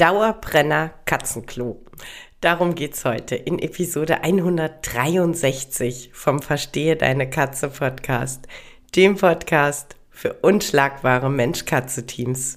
Dauerbrenner Katzenklo. Darum geht's heute in Episode 163 vom Verstehe deine Katze Podcast, dem Podcast für unschlagbare Mensch-Katze-Teams.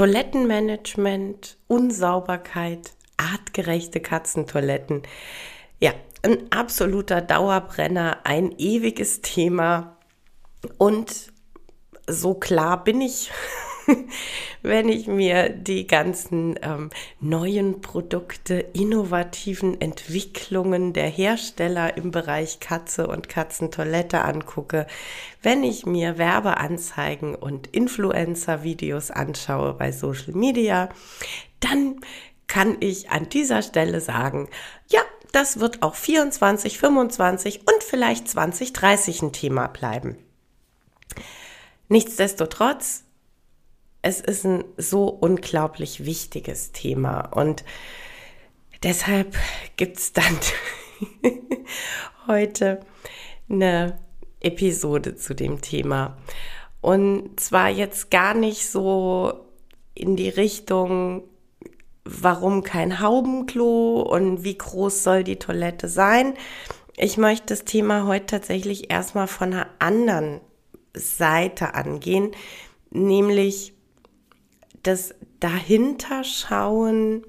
Toilettenmanagement, Unsauberkeit, artgerechte Katzentoiletten. Ja, ein absoluter Dauerbrenner, ein ewiges Thema. Und so klar bin ich wenn ich mir die ganzen ähm, neuen Produkte, innovativen Entwicklungen der Hersteller im Bereich Katze und Katzentoilette angucke, wenn ich mir Werbeanzeigen und Influencer-Videos anschaue bei Social Media, dann kann ich an dieser Stelle sagen, ja, das wird auch 24, 25 und vielleicht 2030 ein Thema bleiben. Nichtsdestotrotz es ist ein so unglaublich wichtiges Thema und deshalb gibt es dann heute eine Episode zu dem Thema. Und zwar jetzt gar nicht so in die Richtung, warum kein Haubenklo und wie groß soll die Toilette sein. Ich möchte das Thema heute tatsächlich erstmal von einer anderen Seite angehen, nämlich das Dahinterschauen,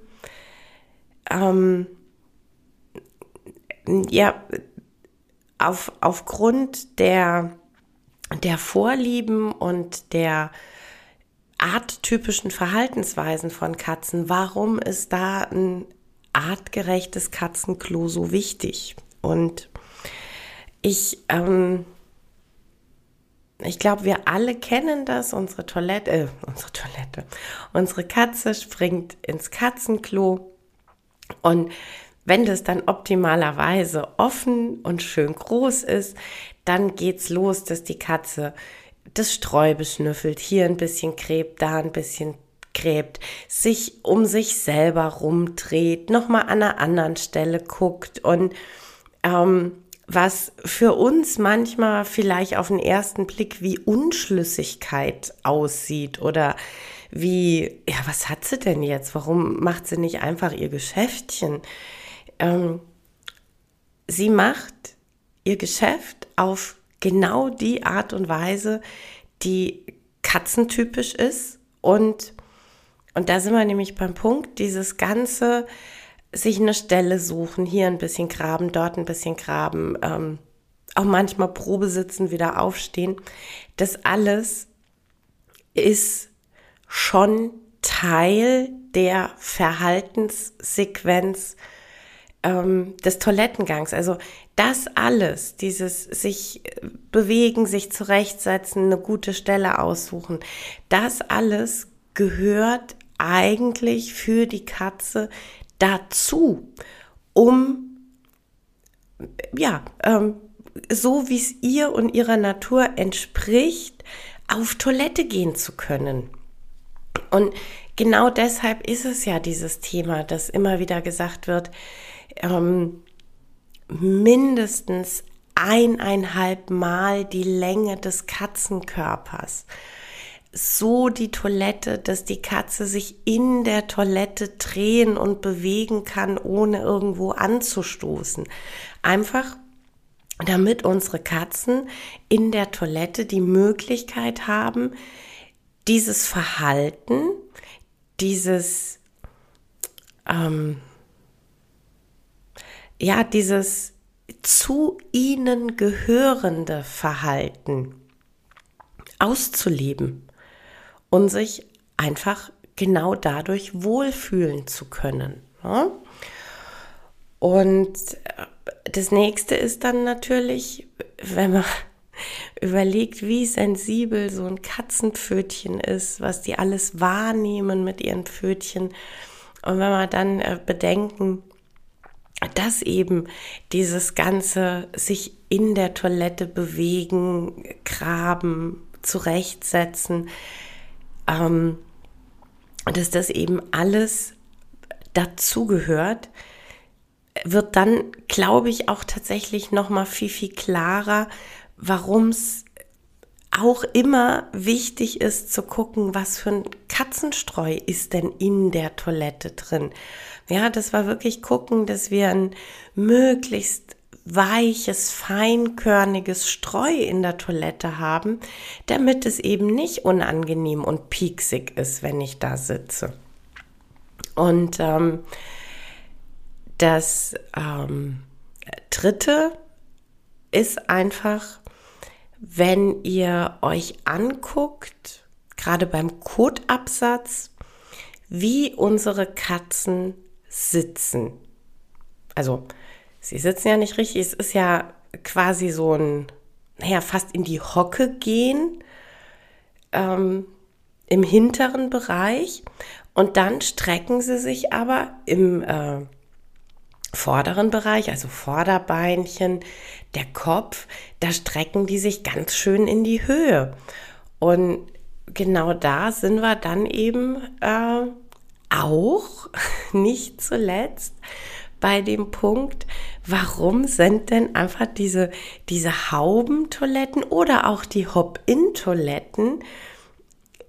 ähm, ja, auf, aufgrund der, der Vorlieben und der arttypischen Verhaltensweisen von Katzen, warum ist da ein artgerechtes Katzenklo so wichtig? Und ich ähm, ich glaube, wir alle kennen das. Unsere Toilette, äh, unsere Toilette, unsere Katze springt ins Katzenklo und wenn das dann optimalerweise offen und schön groß ist, dann geht's los, dass die Katze das Streu beschnüffelt, hier ein bisschen gräbt, da ein bisschen gräbt, sich um sich selber rumdreht, nochmal an einer anderen Stelle guckt und ähm, was für uns manchmal vielleicht auf den ersten Blick wie Unschlüssigkeit aussieht oder wie, ja, was hat sie denn jetzt? Warum macht sie nicht einfach ihr Geschäftchen? Ähm, sie macht ihr Geschäft auf genau die Art und Weise, die katzentypisch ist und und da sind wir nämlich beim Punkt, dieses ganze sich eine Stelle suchen, hier ein bisschen graben, dort ein bisschen graben, ähm, auch manchmal Probe sitzen, wieder aufstehen. Das alles ist schon Teil der Verhaltenssequenz ähm, des Toilettengangs. Also das alles, dieses sich bewegen, sich zurechtsetzen, eine gute Stelle aussuchen, das alles gehört eigentlich für die Katze dazu, um ja, ähm, so wie es ihr und ihrer Natur entspricht, auf Toilette gehen zu können. Und genau deshalb ist es ja dieses Thema, das immer wieder gesagt wird, ähm, mindestens eineinhalb Mal die Länge des Katzenkörpers so die Toilette, dass die Katze sich in der Toilette drehen und bewegen kann, ohne irgendwo anzustoßen. Einfach damit unsere Katzen in der Toilette die Möglichkeit haben, dieses Verhalten, dieses, ähm, ja, dieses zu ihnen gehörende Verhalten auszuleben und sich einfach genau dadurch wohlfühlen zu können. Ne? Und das nächste ist dann natürlich, wenn man überlegt, wie sensibel so ein Katzenpfötchen ist, was die alles wahrnehmen mit ihren Pfötchen. Und wenn wir dann äh, bedenken, dass eben dieses ganze sich in der Toilette bewegen, graben, zurechtsetzen, ähm, dass das eben alles dazugehört, wird dann, glaube ich, auch tatsächlich noch mal viel viel klarer, warum es auch immer wichtig ist zu gucken, was für ein Katzenstreu ist denn in der Toilette drin. Ja, das war wirklich gucken, dass wir ein möglichst weiches, feinkörniges Streu in der Toilette haben, damit es eben nicht unangenehm und pieksig ist, wenn ich da sitze. Und ähm, das ähm, dritte ist einfach, wenn ihr euch anguckt, gerade beim Kotabsatz, wie unsere Katzen sitzen. Also, sie sitzen ja nicht richtig, es ist ja quasi so ein, naja, fast in die Hocke gehen ähm, im hinteren Bereich. Und dann strecken sie sich aber im äh, vorderen Bereich, also Vorderbeinchen, der Kopf, da strecken die sich ganz schön in die Höhe. Und genau da sind wir dann eben äh, auch nicht zuletzt bei dem Punkt, warum sind denn einfach diese, diese Haubentoiletten oder auch die Hop-in-Toiletten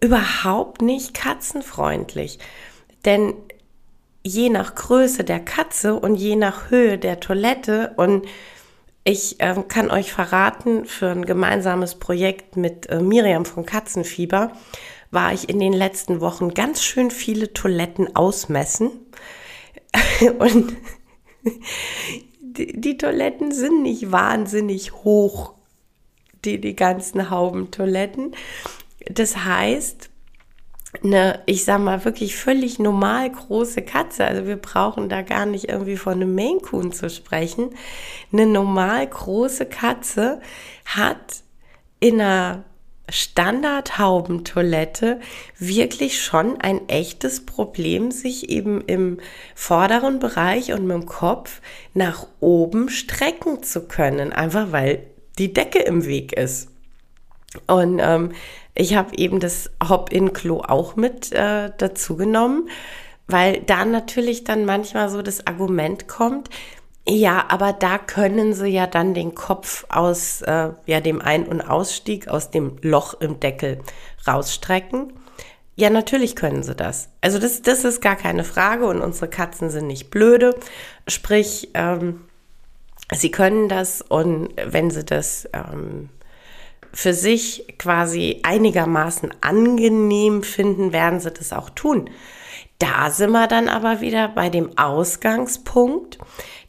überhaupt nicht katzenfreundlich? Denn je nach Größe der Katze und je nach Höhe der Toilette und ich äh, kann euch verraten, für ein gemeinsames Projekt mit äh, Miriam von Katzenfieber war ich in den letzten Wochen ganz schön viele Toiletten ausmessen. und die, die, Toiletten sind nicht wahnsinnig hoch, die, die ganzen Haubentoiletten. Das heißt, eine, ich sag mal, wirklich völlig normal große Katze, also wir brauchen da gar nicht irgendwie von einem Maine Coon zu sprechen, eine normal große Katze hat in einer Standardhaubentoilette wirklich schon ein echtes Problem, sich eben im vorderen Bereich und mit dem Kopf nach oben strecken zu können, einfach weil die Decke im Weg ist. Und ähm, ich habe eben das Hop-in-Klo auch mit äh, dazu genommen, weil da natürlich dann manchmal so das Argument kommt, ja, aber da können sie ja dann den Kopf aus äh, ja, dem Ein- und Ausstieg, aus dem Loch im Deckel rausstrecken. Ja, natürlich können sie das. Also das, das ist gar keine Frage und unsere Katzen sind nicht blöde. Sprich, ähm, sie können das und wenn sie das ähm, für sich quasi einigermaßen angenehm finden, werden sie das auch tun. Da sind wir dann aber wieder bei dem Ausgangspunkt,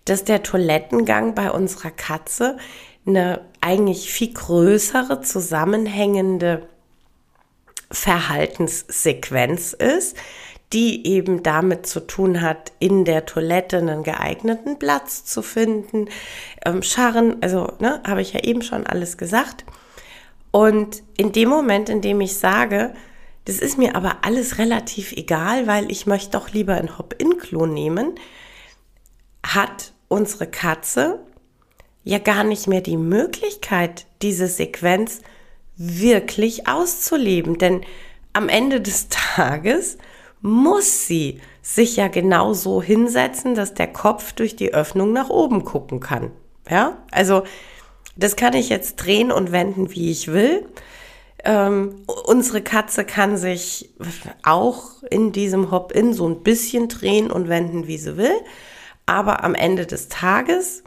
dass der Toilettengang bei unserer Katze eine eigentlich viel größere zusammenhängende Verhaltenssequenz ist, die eben damit zu tun hat, in der Toilette einen geeigneten Platz zu finden. Ähm, Scharren, also ne, habe ich ja eben schon alles gesagt. Und in dem Moment, in dem ich sage, das ist mir aber alles relativ egal, weil ich möchte doch lieber ein Hop-in-Klo nehmen, hat unsere Katze ja gar nicht mehr die Möglichkeit, diese Sequenz wirklich auszuleben. Denn am Ende des Tages muss sie sich ja genau so hinsetzen, dass der Kopf durch die Öffnung nach oben gucken kann. Ja, also das kann ich jetzt drehen und wenden, wie ich will. Ähm, unsere Katze kann sich auch in diesem Hop-In so ein bisschen drehen und wenden, wie sie will. Aber am Ende des Tages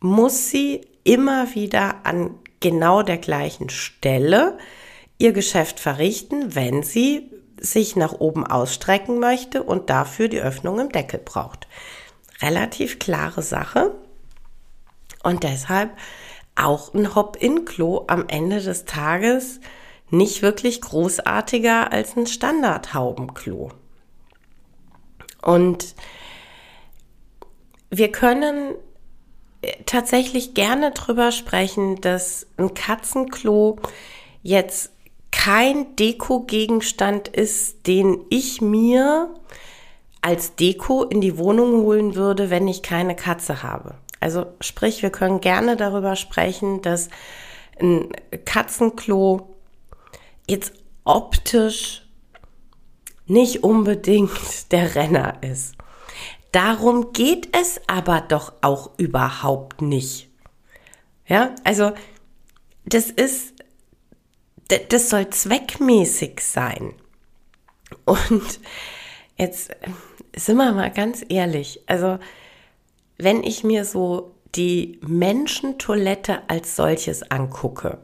muss sie immer wieder an genau der gleichen Stelle ihr Geschäft verrichten, wenn sie sich nach oben ausstrecken möchte und dafür die Öffnung im Deckel braucht. Relativ klare Sache. Und deshalb auch ein Hop-in-Klo am Ende des Tages nicht wirklich großartiger als ein Standard-Haubenklo. Und wir können tatsächlich gerne drüber sprechen, dass ein Katzenklo jetzt kein Deko-Gegenstand ist, den ich mir als Deko in die Wohnung holen würde, wenn ich keine Katze habe. Also sprich, wir können gerne darüber sprechen, dass ein Katzenklo jetzt optisch nicht unbedingt der Renner ist. Darum geht es aber doch auch überhaupt nicht. Ja, also das ist, das soll zweckmäßig sein. Und jetzt sind wir mal ganz ehrlich, also wenn ich mir so die Menschentoilette als solches angucke,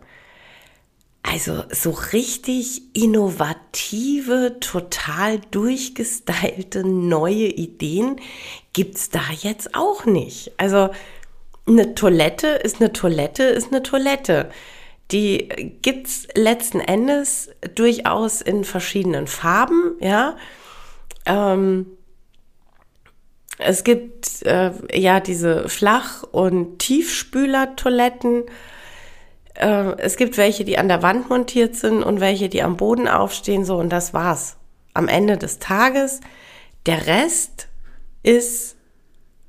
also so richtig innovative, total durchgestylte neue Ideen gibt's da jetzt auch nicht. Also eine Toilette ist eine Toilette ist eine Toilette. Die gibt's letzten Endes durchaus in verschiedenen Farben, ja. Ähm, es gibt äh, ja diese Flach- und Tiefspüler-Toiletten äh, es gibt welche, die an der Wand montiert sind und welche, die am Boden aufstehen, so und das war's. Am Ende des Tages. Der Rest ist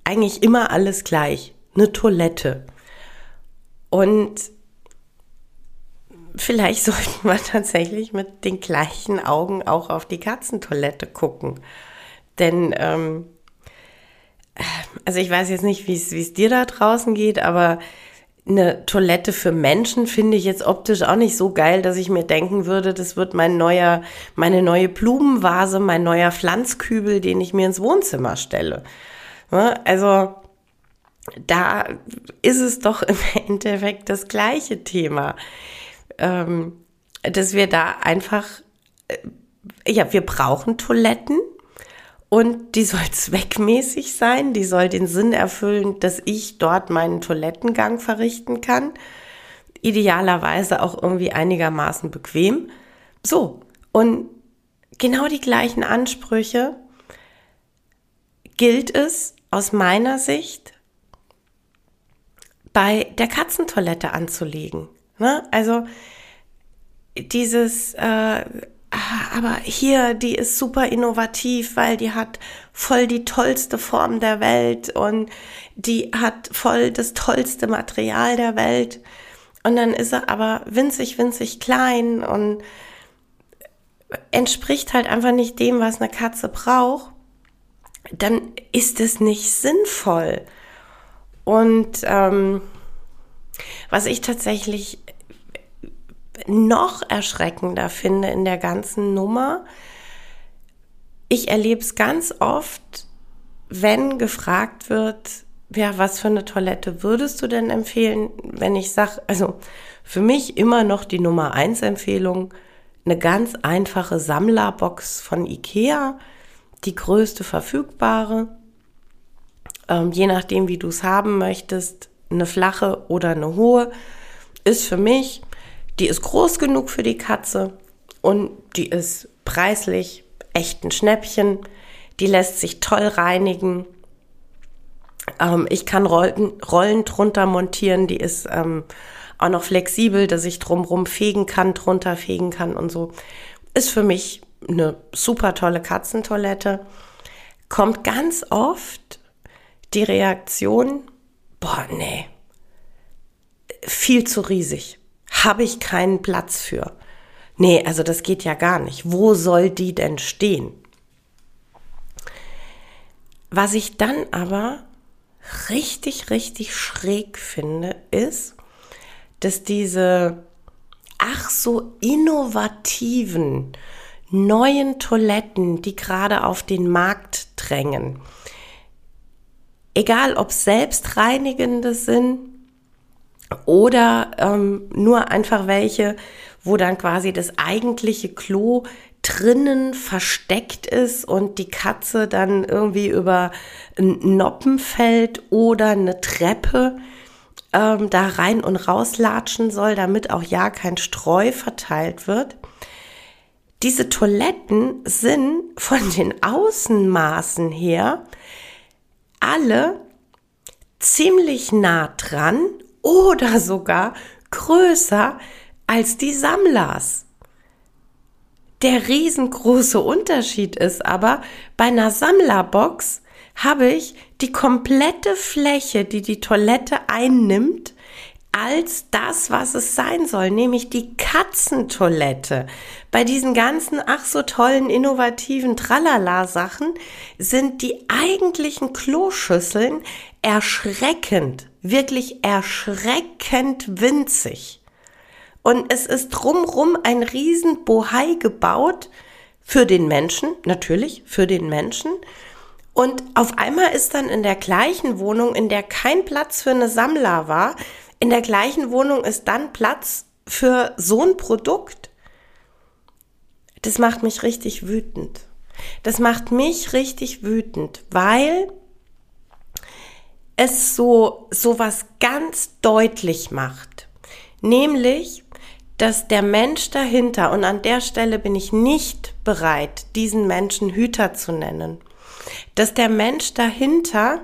eigentlich immer alles gleich. Eine Toilette. Und vielleicht sollten wir tatsächlich mit den gleichen Augen auch auf die Katzentoilette gucken. Denn, ähm, also ich weiß jetzt nicht, wie es dir da draußen geht, aber eine Toilette für Menschen finde ich jetzt optisch auch nicht so geil, dass ich mir denken würde, das wird mein neuer, meine neue Blumenvase, mein neuer Pflanzkübel, den ich mir ins Wohnzimmer stelle. Also, da ist es doch im Endeffekt das gleiche Thema, ähm, dass wir da einfach, äh, ja, wir brauchen Toiletten und die soll zweckmäßig sein, die soll den Sinn erfüllen, dass ich dort meinen Toilettengang verrichten kann. Idealerweise auch irgendwie einigermaßen bequem. So, und genau die gleichen Ansprüche gilt es aus meiner Sicht bei der Katzentoilette anzulegen. Ne? Also dieses äh, aber hier, die ist super innovativ, weil die hat voll die tollste Form der Welt und die hat voll das tollste Material der Welt. Und dann ist er aber winzig, winzig klein und entspricht halt einfach nicht dem, was eine Katze braucht. Dann ist es nicht sinnvoll. Und ähm, was ich tatsächlich noch erschreckender finde in der ganzen Nummer, ich erlebe es ganz oft, wenn gefragt wird, ja, was für eine Toilette würdest du denn empfehlen, wenn ich sage, also für mich immer noch die Nummer eins Empfehlung, eine ganz einfache Sammlerbox von Ikea, die größte verfügbare, ähm, je nachdem, wie du es haben möchtest, eine flache oder eine hohe, ist für mich die ist groß genug für die Katze und die ist preislich echt ein Schnäppchen. Die lässt sich toll reinigen. Ähm, ich kann Rollen, Rollen drunter montieren. Die ist ähm, auch noch flexibel, dass ich drumrum fegen kann, drunter fegen kann und so. Ist für mich eine super tolle Katzentoilette. Kommt ganz oft die Reaktion, boah, nee, viel zu riesig habe ich keinen Platz für. Nee, also das geht ja gar nicht. Wo soll die denn stehen? Was ich dann aber richtig, richtig schräg finde, ist, dass diese ach so innovativen neuen Toiletten, die gerade auf den Markt drängen, egal ob selbstreinigende sind oder ähm, nur einfach welche, wo dann quasi das eigentliche Klo drinnen versteckt ist und die Katze dann irgendwie über ein Noppen fällt oder eine Treppe ähm, da rein und rauslatschen soll, damit auch ja kein Streu verteilt wird. Diese Toiletten sind von den Außenmaßen her alle ziemlich nah dran oder sogar größer als die Sammlers. Der riesengroße Unterschied ist aber, bei einer Sammlerbox habe ich die komplette Fläche, die die Toilette einnimmt, als das, was es sein soll, nämlich die Katzentoilette. Bei diesen ganzen ach so tollen, innovativen Tralala-Sachen sind die eigentlichen Kloschüsseln erschreckend, wirklich erschreckend winzig. Und es ist drumrum ein riesen Bohai gebaut für den Menschen, natürlich für den Menschen. Und auf einmal ist dann in der gleichen Wohnung, in der kein Platz für eine Sammler war, in der gleichen Wohnung ist dann Platz für so ein Produkt. Das macht mich richtig wütend. Das macht mich richtig wütend, weil es so, so was ganz deutlich macht. Nämlich, dass der Mensch dahinter, und an der Stelle bin ich nicht bereit, diesen Menschen Hüter zu nennen, dass der Mensch dahinter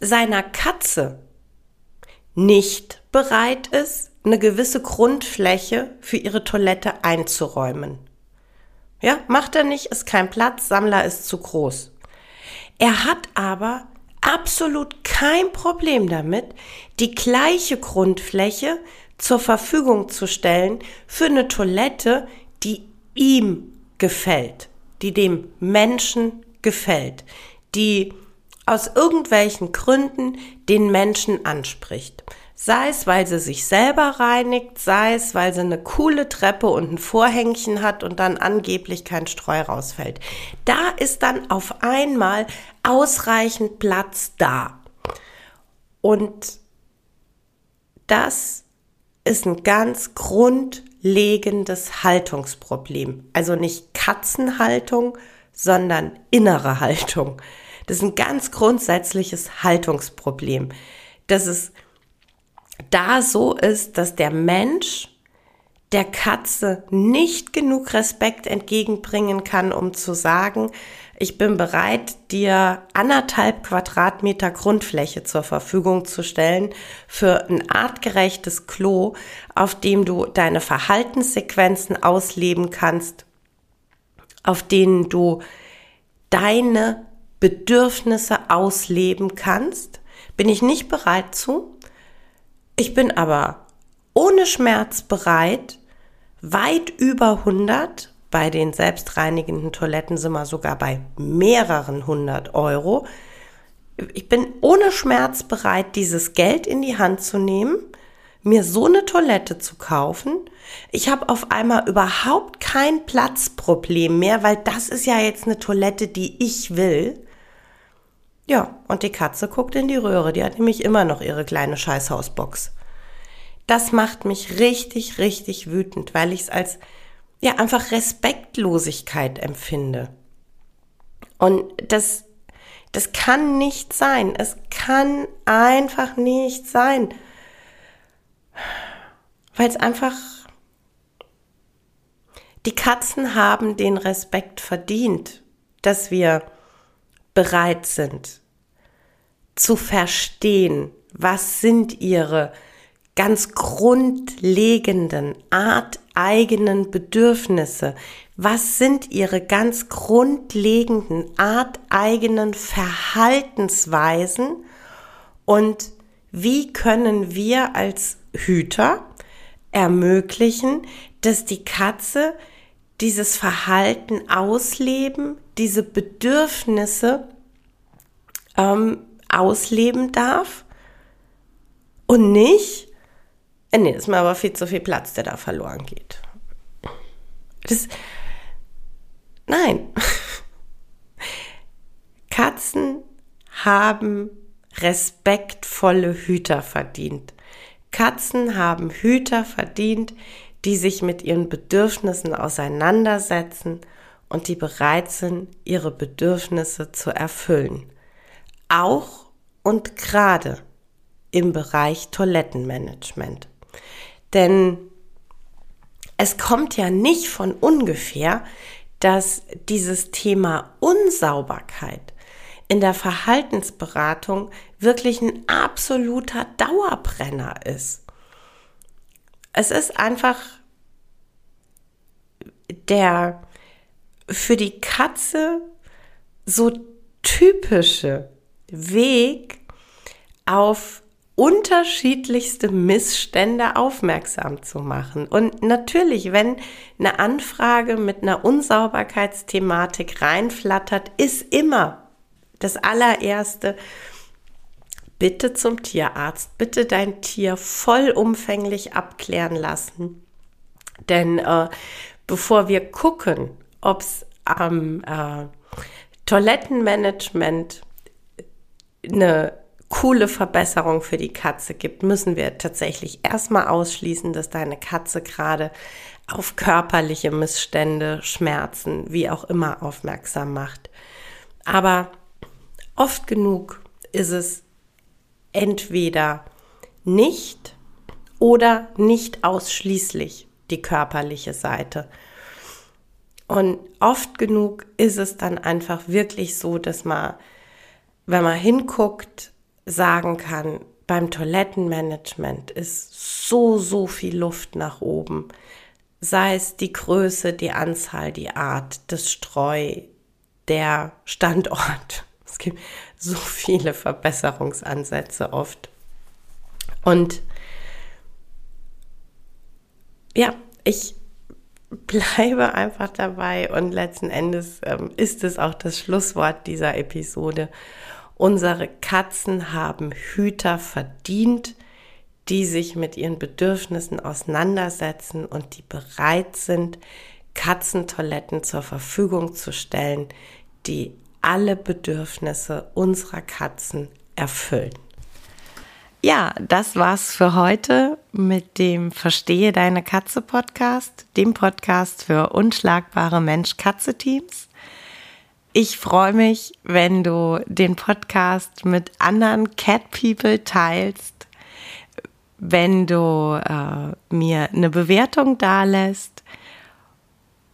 seiner Katze nicht bereit ist, eine gewisse Grundfläche für ihre Toilette einzuräumen. Ja, macht er nicht, ist kein Platz, Sammler ist zu groß. Er hat aber absolut kein Problem damit, die gleiche Grundfläche zur Verfügung zu stellen für eine Toilette, die ihm gefällt, die dem Menschen gefällt, die aus irgendwelchen Gründen den Menschen anspricht. Sei es, weil sie sich selber reinigt, sei es, weil sie eine coole Treppe und ein Vorhängchen hat und dann angeblich kein Streu rausfällt. Da ist dann auf einmal ausreichend Platz da. Und das ist ein ganz grundlegendes Haltungsproblem. Also nicht Katzenhaltung, sondern innere Haltung. Das ist ein ganz grundsätzliches Haltungsproblem. Dass es da so ist, dass der Mensch der Katze nicht genug Respekt entgegenbringen kann, um zu sagen, ich bin bereit, dir anderthalb Quadratmeter Grundfläche zur Verfügung zu stellen für ein artgerechtes Klo, auf dem du deine Verhaltenssequenzen ausleben kannst, auf denen du deine Bedürfnisse ausleben kannst, bin ich nicht bereit zu. Ich bin aber ohne Schmerz bereit, weit über 100, bei den selbstreinigenden Toiletten sind wir sogar bei mehreren hundert Euro. Ich bin ohne Schmerz bereit, dieses Geld in die Hand zu nehmen, mir so eine Toilette zu kaufen. Ich habe auf einmal überhaupt kein Platzproblem mehr, weil das ist ja jetzt eine Toilette, die ich will. Ja, und die Katze guckt in die Röhre. Die hat nämlich immer noch ihre kleine Scheißhausbox. Das macht mich richtig, richtig wütend, weil ich es als ja einfach Respektlosigkeit empfinde. Und das, das kann nicht sein. Es kann einfach nicht sein. Weil es einfach, die Katzen haben den Respekt verdient, dass wir bereit sind zu verstehen, was sind ihre ganz grundlegenden, arteigenen Bedürfnisse, was sind ihre ganz grundlegenden, arteigenen Verhaltensweisen und wie können wir als Hüter ermöglichen, dass die Katze dieses Verhalten ausleben, diese Bedürfnisse ähm, ausleben darf und nicht, äh, nee, das ist mir aber viel zu viel Platz, der da verloren geht. Das, nein. Katzen haben respektvolle Hüter verdient. Katzen haben Hüter verdient, die sich mit ihren Bedürfnissen auseinandersetzen und die bereit sind, ihre Bedürfnisse zu erfüllen. Auch und gerade im Bereich Toilettenmanagement. Denn es kommt ja nicht von ungefähr, dass dieses Thema Unsauberkeit in der Verhaltensberatung wirklich ein absoluter Dauerbrenner ist. Es ist einfach der für die Katze so typische Weg auf unterschiedlichste Missstände aufmerksam zu machen. Und natürlich, wenn eine Anfrage mit einer Unsauberkeitsthematik reinflattert, ist immer das allererste, bitte zum Tierarzt, bitte dein Tier vollumfänglich abklären lassen. Denn äh, bevor wir gucken, ob es am äh, Toilettenmanagement eine coole Verbesserung für die Katze gibt, müssen wir tatsächlich erstmal ausschließen, dass deine Katze gerade auf körperliche Missstände, Schmerzen, wie auch immer aufmerksam macht. Aber oft genug ist es entweder nicht oder nicht ausschließlich die körperliche Seite. Und oft genug ist es dann einfach wirklich so, dass man, wenn man hinguckt, sagen kann, beim Toilettenmanagement ist so, so viel Luft nach oben. Sei es die Größe, die Anzahl, die Art, das Streu, der Standort. Es gibt so viele Verbesserungsansätze oft. Und ja, ich bleibe einfach dabei und letzten Endes ähm, ist es auch das Schlusswort dieser Episode. Unsere Katzen haben Hüter verdient, die sich mit ihren Bedürfnissen auseinandersetzen und die bereit sind, Katzentoiletten zur Verfügung zu stellen, die alle Bedürfnisse unserer Katzen erfüllen. Ja, das war's für heute mit dem Verstehe deine Katze Podcast, dem Podcast für unschlagbare Mensch-Katze-Teams. Ich freue mich, wenn du den Podcast mit anderen Cat People teilst, wenn du äh, mir eine Bewertung dalässt